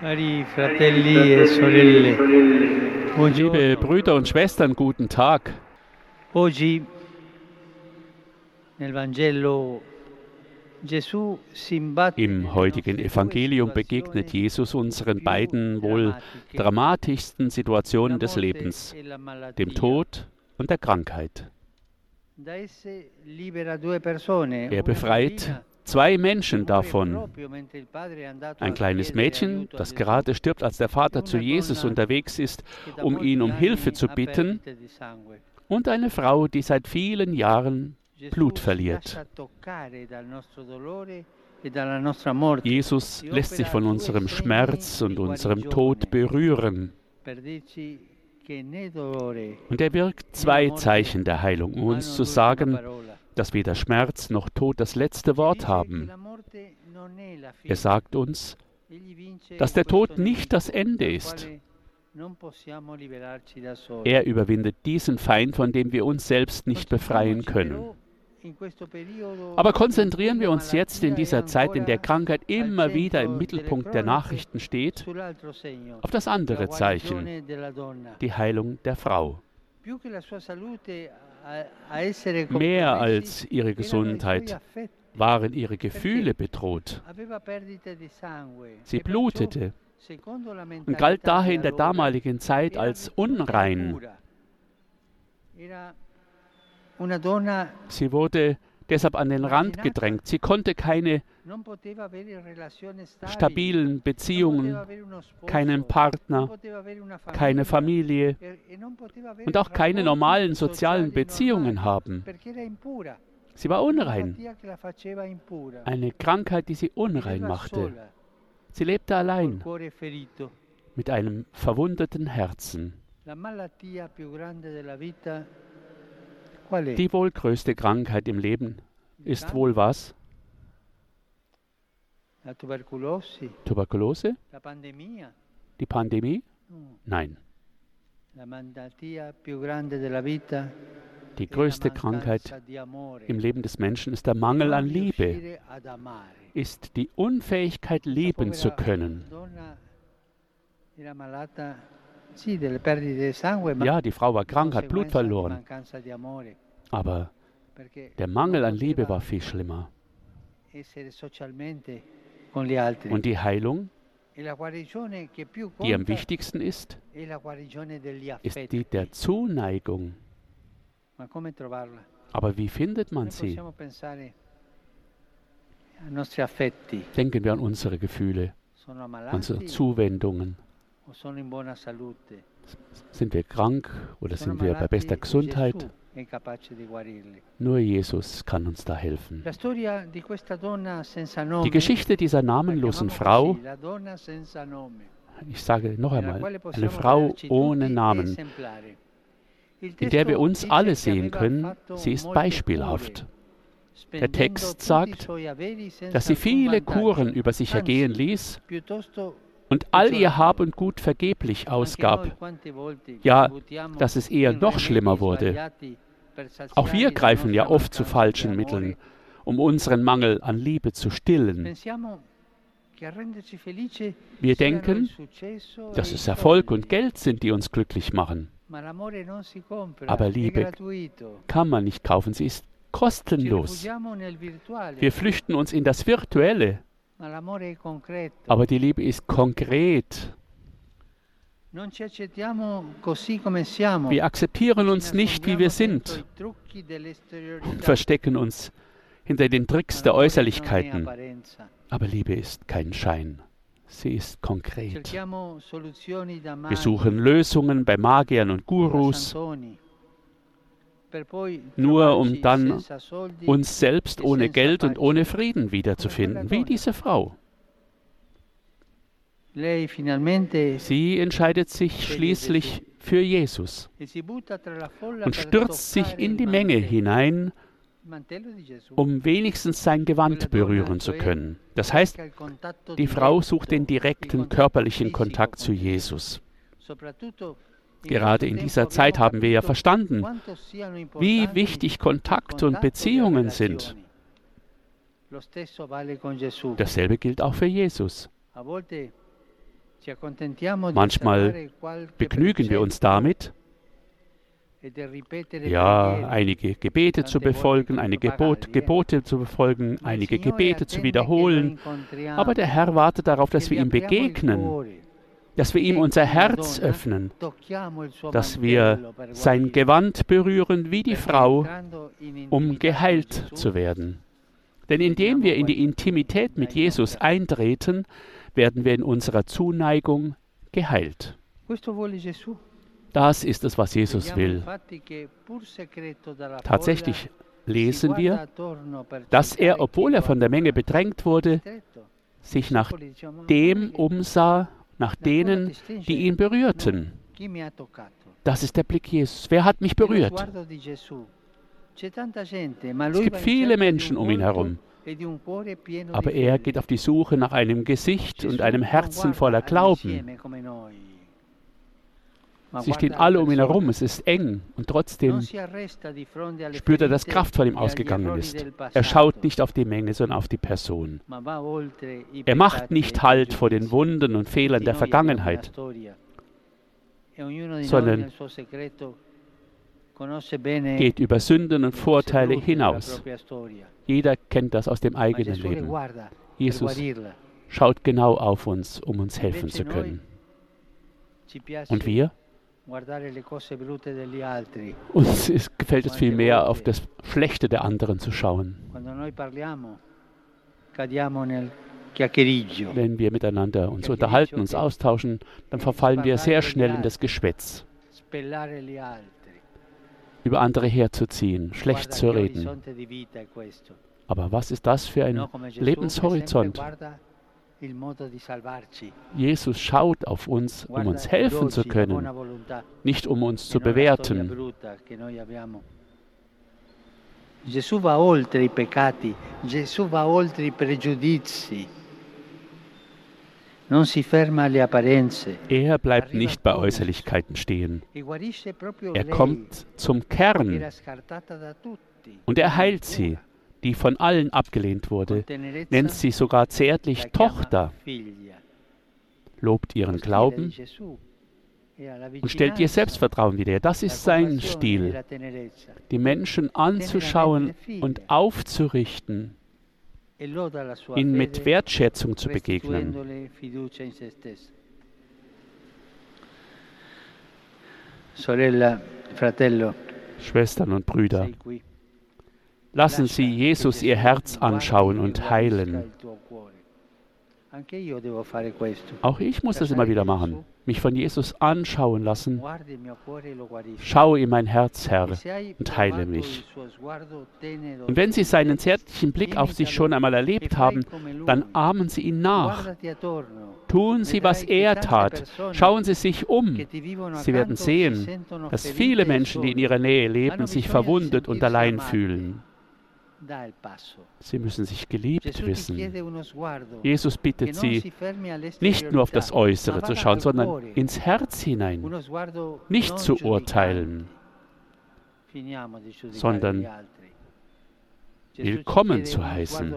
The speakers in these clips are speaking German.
Liebe buongiorno. Brüder und Schwestern, guten Tag. Oggi nel Vangelo Im heutigen Evangelium begegnet Jesus unseren beiden wohl dramatischsten Situationen des Lebens, e dem. Tod und der Krankheit. Da esse libera due persone, Er befreit zwei che Menschen davon. Ein kleines Mädchen, das gerade stirbt, als der Vater zu Jesus unterwegs ist, um ihn um Hilfe zu bitten, und eine Frau, die seit vielen Jahren Blut verliert. e Jesus lässt sich von unserem Schmerz und unserem Tod berühren. Und er wirkt zwei Zeichen der Heilung, um uns zu sagen. Dass weder Schmerz noch Tod das letzte Wort haben. Er sagt uns, dass der Tod nicht das Ende ist. Er überwindet diesen Feind, von dem wir uns selbst nicht befreien können. Aber konzentrieren wir uns jetzt in dieser Zeit, in der Krankheit immer wieder im Mittelpunkt der Nachrichten steht, auf das andere Zeichen, die Heilung der Frau. Mehr als ihre Gesundheit waren ihre Gefühle bedroht. Sie blutete und galt daher in der damaligen Zeit als unrein. Sie wurde deshalb an den Rand gedrängt. Sie konnte keine stabilen Beziehungen, keinen Partner, keine Familie e- e und auch keine normalen sozialen Beziehungen haben. Sie war unrein. Eine Krankheit, die sie unrein machte. Sie lebte allein mit einem verwundeten Herzen. Die wohl größte Krankheit im Leben ist wohl was? Tuberkulose? Die Pandemie? Nein. Die größte Krankheit im Leben des Menschen ist der Mangel an Liebe, ist die Unfähigkeit, lieben zu können. Ja, die Frau war krank, hat Blut verloren, aber der Mangel an Liebe war viel schlimmer. Und die Heilung, e die am wichtigsten ist, ist die der Zuneigung. Aber wie findet man sie? Denken wir an unsere Gefühle, unsere Zuwendungen. Sind wir krank oder sind wir bei bester Gesundheit? Nur Jesus kann uns da helfen. Die Geschichte dieser namenlosen Frau, ich sage noch einmal, eine Frau ohne Namen, in der wir uns alle sehen können, sie ist beispielhaft. Der Text sagt, dass sie viele. Kuren über sich ergehen ließ und all ihr Hab und Gut vergeblich ausgab. Ja, dass es eher noch schlimmer wurde. Auch wir greifen ja oft zu falschen Mitteln, um unseren Mangel an Liebe zu stillen. Wir denken, dass e i es Erfolg und Geld sind, die uns glücklich machen. Aber Liebe. Kann man nicht kaufen, sie ist kostenlos. Wir flüchten uns in das Virtuelle, aber die Liebe ist konkret. Wir akzeptieren uns nicht, wie wir sind und verstecken uns hinter den Tricks der Äußerlichkeiten. Aber Liebe ist kein Schein. Sie ist konkret. Wir suchen Lösungen bei Magiern und Gurus, nur um dann uns selbst e ohne Geld und ohne Frieden wiederzufinden, wie diese Frau. Sie entscheidet sich schließlich für Jesus e und stürzt sich in die Menge hinein, um wenigstens sein Gewand berühren zu können. Das heißt, die Frau sucht den direkten körperlichen Kontakt zu. Jesus. Gerade in dieser Zeit haben wir ja verstanden, wie wichtig Kontakt und Beziehungen sind. Dasselbe gilt auch für Jesus. Manchmal Begnügen wir uns damit, ja, einige Gebete zu befolgen, einige Gebot, Gebote zu befolgen, einige Gebete zu wiederholen. Aber der Herr wartet darauf, dass wir ihm begegnen, dass wir ihm unser Herz öffnen, dass wir sein Gewand berühren wie die Frau, um geheilt zu werden. Denn indem wir in die Intimität mit Jesus eintreten, werden wir in unserer Zuneigung geheilt. Das ist es, was Jesus will. Tatsächlich lesen wir, dass er, obwohl er von der Menge bedrängt wurde, sich nach Discepoli dicevano, "Ma dem umsah, nach denen, die ihn berührten. chi mi ha toccato?" Das ist der Blick Jesus. Wer hat mich berührt? lui gibt viele Menschen um ihn herum. Aber er geht auf die Suche nach einem Gesicht und einem Herzen voller Glauben. Sie stehen alle um ihn herum, es ist eng und trotzdem spürt er, dass Kraft von ihm e ausgegangen ist. Er schaut nicht auf die Menge, sondern auf die Person. Er macht nicht e Halt vor den. Wunden und Fehlern der Vergangenheit, e sondern geht über Sünden und cose Vorteile hinaus. Jeder kennt das aus dem eigenen Leben. Jesus schaut genau auf uns, um uns helfen zu können. Und wir? Uns ist, gefällt es viel mehr, auf das Schlechte der anderen zu schauen. Wenn wir miteinander uns unterhalten, uns austauschen, dann verfallen wir sehr schnell in das Geschwätz, über andere herzuziehen, schlecht zu reden. Aber was ist das für ein Lebenshorizont? Jesus schaut auf uns, um uns helfen zu können, nicht um uns zu e storia bewerten. brutta che noi abbiamo. Gesù va oltre i peccati, Gesù va oltre i pregiudizi. Non si ferma alle apparenze Er bleibt nicht bei Äußerlichkeiten stehen. e Er kommt zum Kern und er heilt sie, die von allen abgelehnt wurde, nennt sie sogar zärtlich Tochter, lobt ihren Glauben la und stellt ihr Selbstvertrauen wieder. Das la ist sein e Stil, die Menschen anzuschauen und aufzurichten, E ihnen mit Wertschätzung zu begegnen. Schwestern und Brüder. Lassen Sie Jesus Ihr Herz anschauen und heilen. Auch ich muss das immer wieder machen, mich von Jesus anschauen lassen. Schaue in mein Herz, Herr, und heile mich. Und wenn Sie seinen zärtlichen Blick auf sich schon einmal erlebt haben, dann ahmen Sie ihn nach. Tun Sie, was er tat. Schauen Sie sich um. Sie werden sehen, dass viele Menschen, die in ihrer Nähe leben, sich verwundet und allein fühlen. Sie müssen sich geliebt wissen. Jesus bittet Sie, nicht nur auf das Äußere zu schauen, sondern ins Herz hinein. Nicht zu urteilen. Sondern willkommen zu heißen.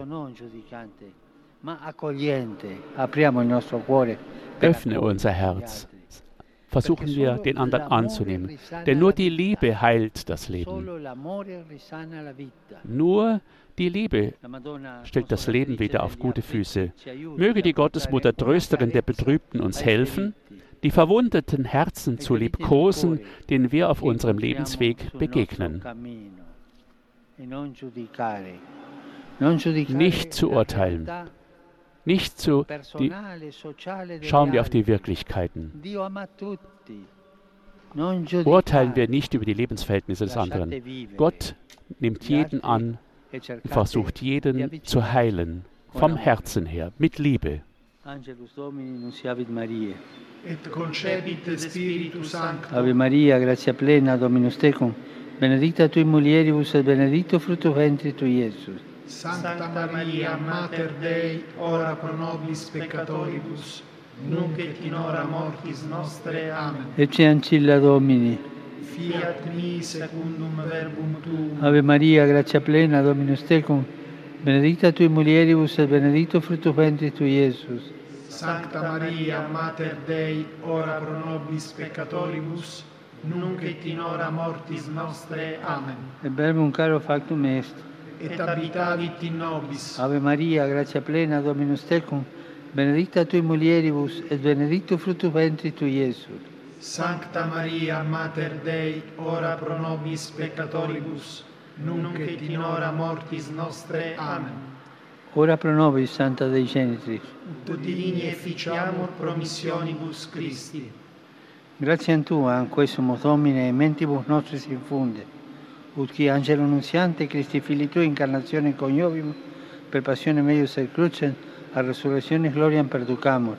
Öffne unser Herz. Versuchen wir, den anderen anzunehmen. Denn nur die Liebe heilt das Leben. Nur die Liebe stellt das Leben wieder auf gute Füße. Möge die Gottesmutter, Trösterin der Betrübten, uns helfen, die verwundeten Herzen zu liebkosen, denen wir auf unserem Lebensweg begegnen. E Nicht zu urteilen. Nicht zu, die, schauen wir auf die. Wirklichkeiten. Urteilen wir nicht über die Lebensverhältnisse des anderen. Gott nimmt jeden an e und versucht jeden zu heilen. Vom Herzen her, mit Liebe. Angelus Domini nunciavit Mariae. et concepit Spiritus Sancto, Ave Maria, grazia plena, Dominus tecum, benedicta tui mulieribus et benedictus fructus ventris tui, Iesus. Sancta Maria, Mater Dei, ora pro nobis peccatoribus, nunc et in hora mortis nostre. Amen. Ecce ancilla Domini. Fiat mi secundum verbum tuum, Ave Maria, grazia plena, Dominus tecum, benedicta tui mulieribus et benedictus fructus ventris tui, Iesus. Sancta Maria, Mater Dei, ora pro nobis peccatoribus, nunc et in hora mortis nostre. Amen. E verbum caro factum est. Et habitavit in nobis. Ave Maria, gratia plena, Dominus tecum, benedicta tui mulieribus, et benedictus fructus ventris tui, Iesus. Sancta Maria, Mater Dei, ora pro nobis peccatoribus, nunc et in hora mortis nostre. Amen. Ora pro nobis, Santa Dei Genitris. Ut divini efficiamur promissionibus Christi. Gratiam Tua, anque sumus Domine, e mentibus nostris infunde, ut qui angelo nunziante Christi Fili Tui incarnazione coniovimus, per passione meius et crucem, a resurrectione gloriam perducamur.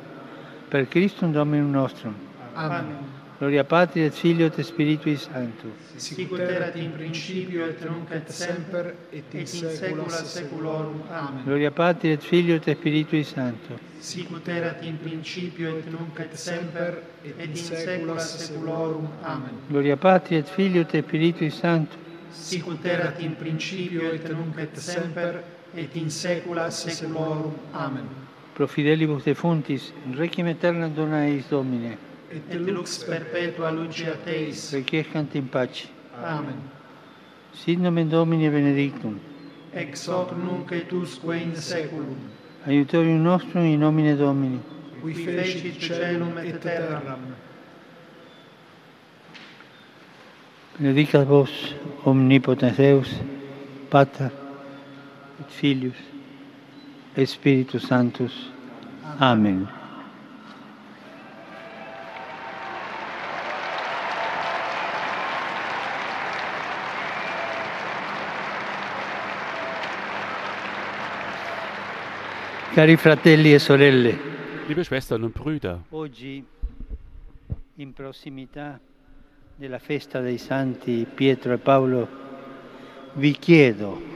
Per Christum Dominum nostrum. Amen. Gloria Patri et Filio et Spiritui Sancto. Sicut erat in principio et nunc et semper et in saecula saeculorum. Amen. Gloria Patri et Filio et Spiritui Sancto. Sicut erat in principio et nunc et semper et in saecula saeculorum. Amen. Gloria Patri et Filio et Spiritui Sancto. sicut erat in principio et nunc et semper et in saecula saeculorum. Amen. Pro fidelibus defuntis, requiem aeternam dona eis Domine. Et lux perpetua lucia Teis. Requiescant in pace. Amen. Sit nomen Domini benedictum. Ex hoc nunc et usque in saeculum. Aiutorium nostrum in nomine Domini. Qui fecit celum et terram Benedicat vos, omnipotens Deus, Pater, et Filius, et Spiritus Sanctus. Amen. Cari fratelli e sorelle, Liebe Schwestern und Brüder, oggi in prossimità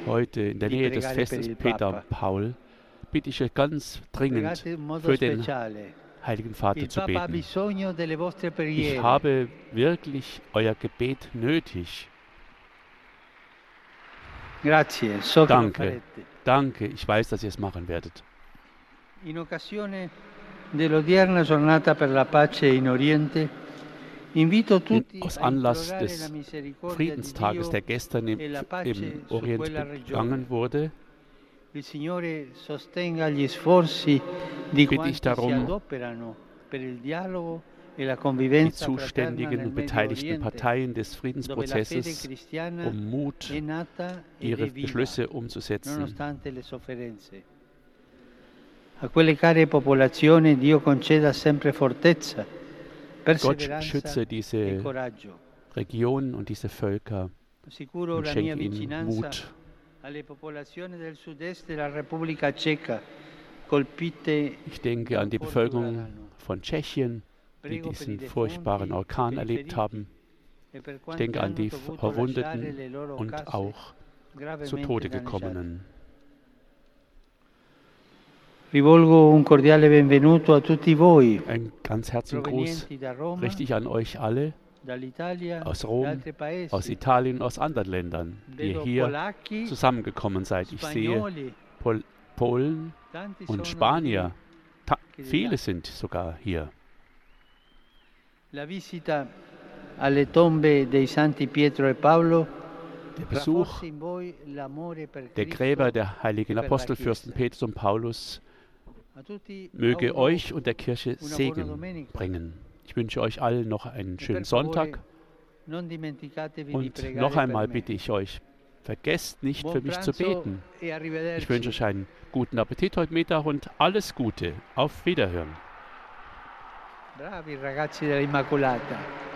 heute in der Nähe des Festes Peter und Paul bitte ich euch ganz dringend für den. Heiligen Vater zu beten. Ich habe wirklich euer Gebet nötig. Danke. Danke, ich weiß, dass ihr es machen werdet. In occasione dell'odierna giornata per la pace in Oriente, aus Anlass des Friedenstages, der gestern im, e im Orient begangen wurde, Bitte ich darum, e die zuständigen und beteiligten Parteien des Friedensprozesses um Mut, ed ihre Beschlüsse umzusetzen. A quelle care popolazioni Dio conceda sempre fortezza, Gott schütze diese. Regionen und diese Völker und schenke ihnen Mut. Ich denke an die Bevölkerung von Tschechien, die diesen furchtbaren Orkan erlebt haben. e Ich denke an die Verwundeten und auch zu Tode gekommenen. Einen ganz herzlichen Gruß richte ich an euch alle aus Rom, aus Italien und aus anderen Ländern, die ihr hier zusammengekommen seid. Ich sehe Pol Polen und Spanier. Ta viele sind sogar hier. E Der Besuch der. Gräber der heiligen la Apostelfürsten. Petrus und Paulus möge euch und der Kirche Segen bringen. Ich wünsche euch allen noch einen E schönen Sonntag und noch einmal bitte ich euch, vergesst nicht für mich zu beten. e. Ich wünsche euch einen guten Appetit heute Mittag und alles Gute. Auf Wiederhören. Bravi ragazzi dell'Immacolata.